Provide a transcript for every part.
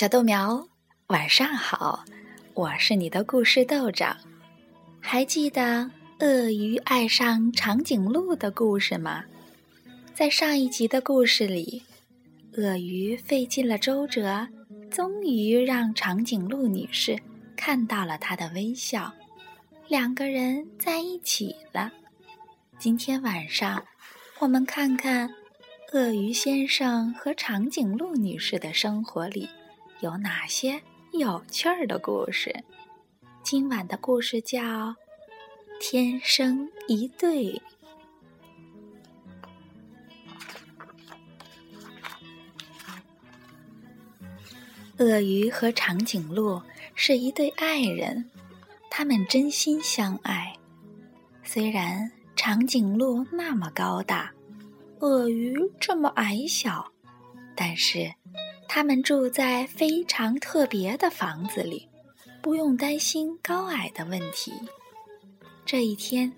小豆苗，晚上好！我是你的故事豆长。还记得鳄鱼爱上长颈鹿的故事吗？在上一集的故事里，鳄鱼费尽了周折，终于让长颈鹿女士看到了她的微笑，两个人在一起了。今天晚上，我们看看鳄鱼先生和长颈鹿女士的生活里。有哪些有趣儿的故事？今晚的故事叫《天生一对》。鳄鱼和长颈鹿是一对爱人，他们真心相爱。虽然长颈鹿那么高大，鳄鱼这么矮小，但是。他们住在非常特别的房子里，不用担心高矮的问题。这一天，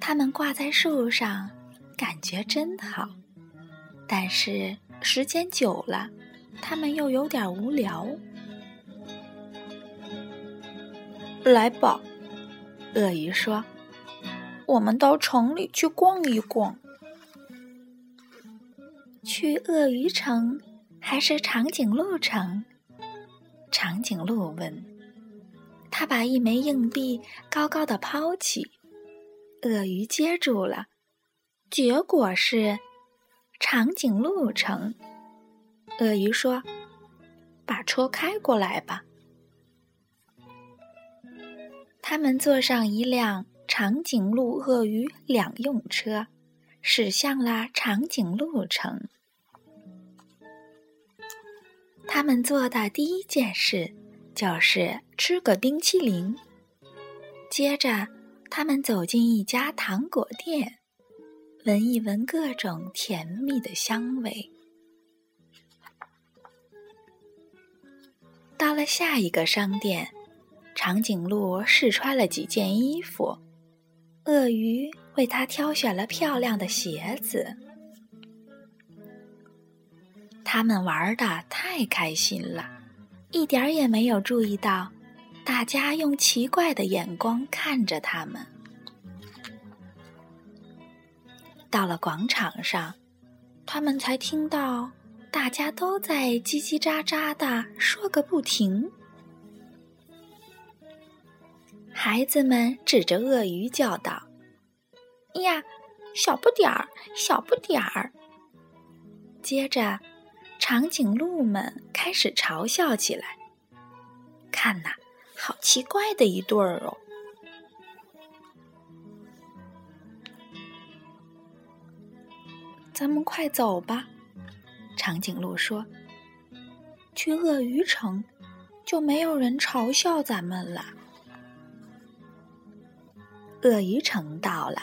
他们挂在树上，感觉真好。但是时间久了，他们又有点无聊。来吧，鳄鱼说：“我们到城里去逛一逛。”去鳄鱼城。还是长颈鹿城？长颈鹿问。他把一枚硬币高高的抛起，鳄鱼接住了。结果是长颈鹿城。鳄鱼说：“把车开过来吧。”他们坐上一辆长颈鹿鳄鱼两用车，驶向了长颈鹿城。他们做的第一件事就是吃个冰淇淋。接着，他们走进一家糖果店，闻一闻各种甜蜜的香味。到了下一个商店，长颈鹿试穿了几件衣服，鳄鱼为他挑选了漂亮的鞋子。他们玩的太开心了，一点儿也没有注意到大家用奇怪的眼光看着他们。到了广场上，他们才听到大家都在叽叽喳喳的说个不停。孩子们指着鳄鱼叫道：“呀，小不点儿，小不点儿！”接着。长颈鹿们开始嘲笑起来。看呐，好奇怪的一对儿哦！咱们快走吧，长颈鹿说。去鳄鱼城，就没有人嘲笑咱们了。鳄鱼城到了，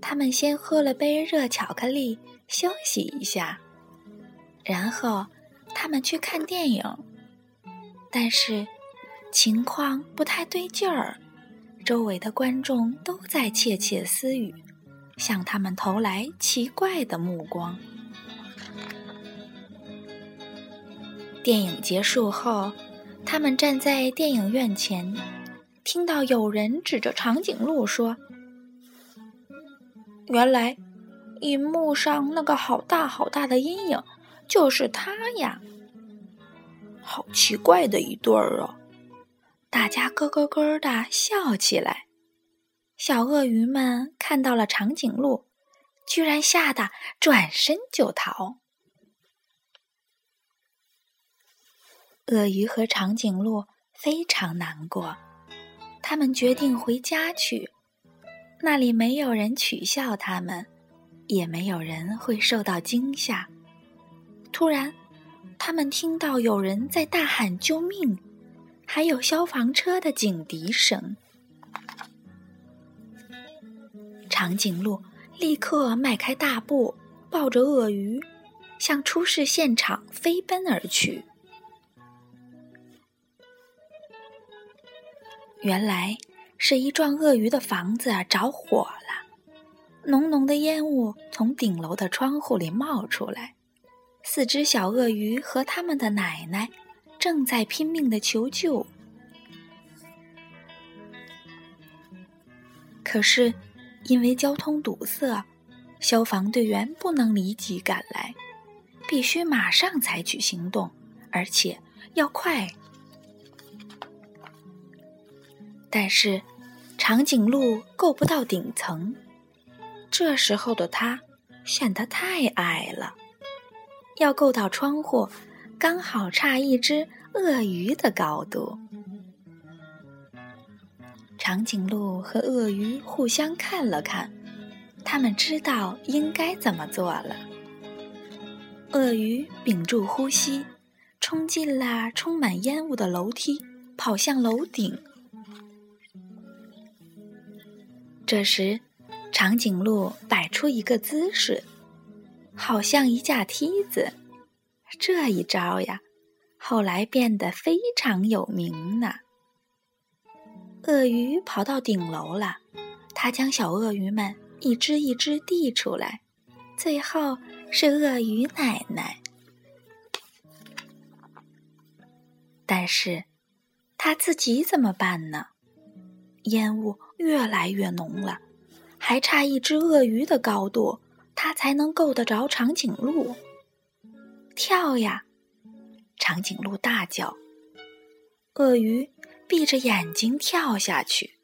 他们先喝了杯热巧克力，休息一下。然后，他们去看电影，但是情况不太对劲儿。周围的观众都在窃窃私语，向他们投来奇怪的目光。电影结束后，他们站在电影院前，听到有人指着长颈鹿说：“原来，银幕上那个好大好大的阴影。”就是他呀，好奇怪的一对儿哦！大家咯咯咯的笑起来。小鳄鱼们看到了长颈鹿，居然吓得转身就逃。鳄鱼和长颈鹿非常难过，他们决定回家去，那里没有人取笑他们，也没有人会受到惊吓。突然，他们听到有人在大喊救命，还有消防车的警笛声。长颈鹿立刻迈开大步，抱着鳄鱼，向出事现场飞奔而去。原来是一幢鳄鱼的房子着火了，浓浓的烟雾从顶楼的窗户里冒出来。四只小鳄鱼和他们的奶奶正在拼命的求救。可是，因为交通堵塞，消防队员不能立即赶来，必须马上采取行动，而且要快。但是，长颈鹿够不到顶层，这时候的它显得太矮了。要够到窗户，刚好差一只鳄鱼的高度。长颈鹿和鳄鱼互相看了看，他们知道应该怎么做了。鳄鱼屏住呼吸，冲进了充满烟雾的楼梯，跑向楼顶。这时，长颈鹿摆出一个姿势，好像一架梯子。这一招呀，后来变得非常有名呢。鳄鱼跑到顶楼了，它将小鳄鱼们一只一只递出来，最后是鳄鱼奶奶。但是，他自己怎么办呢？烟雾。越来越浓了，还差一只鳄鱼的高度，它才能够得着长颈鹿。跳呀！长颈鹿大叫。鳄鱼闭着眼睛跳下去，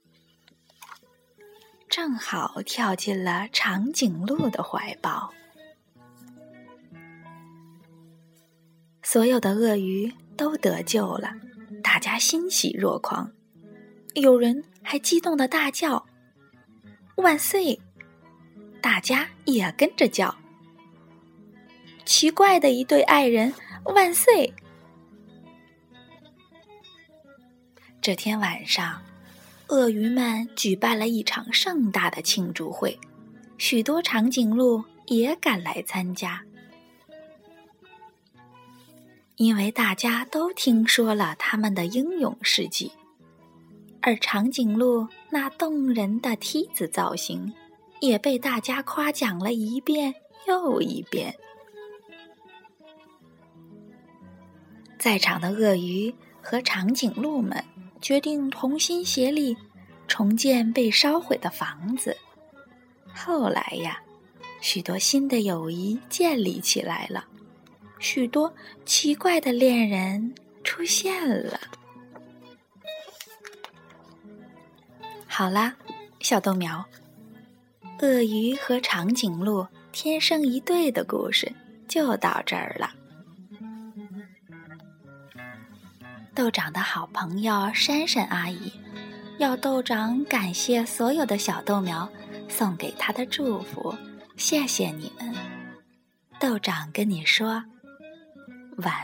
正好跳进了长颈鹿的怀抱。所有的鳄鱼都得救了，大家欣喜若狂。有人。还激动的大叫：“万岁！”大家也跟着叫。奇怪的一对爱人，万岁！这天晚上，鳄鱼们举办了一场盛大的庆祝会，许多长颈鹿也赶来参加，因为大家都听说了他们的英勇事迹。而长颈鹿那动人的梯子造型，也被大家夸奖了一遍又一遍。在场的鳄鱼和长颈鹿们决定同心协力，重建被烧毁的房子。后来呀，许多新的友谊建立起来了，许多奇怪的恋人出现了。好啦，小豆苗，鳄鱼和长颈鹿天生一对的故事就到这儿了。豆长的好朋友珊珊阿姨要豆长感谢所有的小豆苗送给他的祝福，谢谢你们。豆长跟你说晚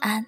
安。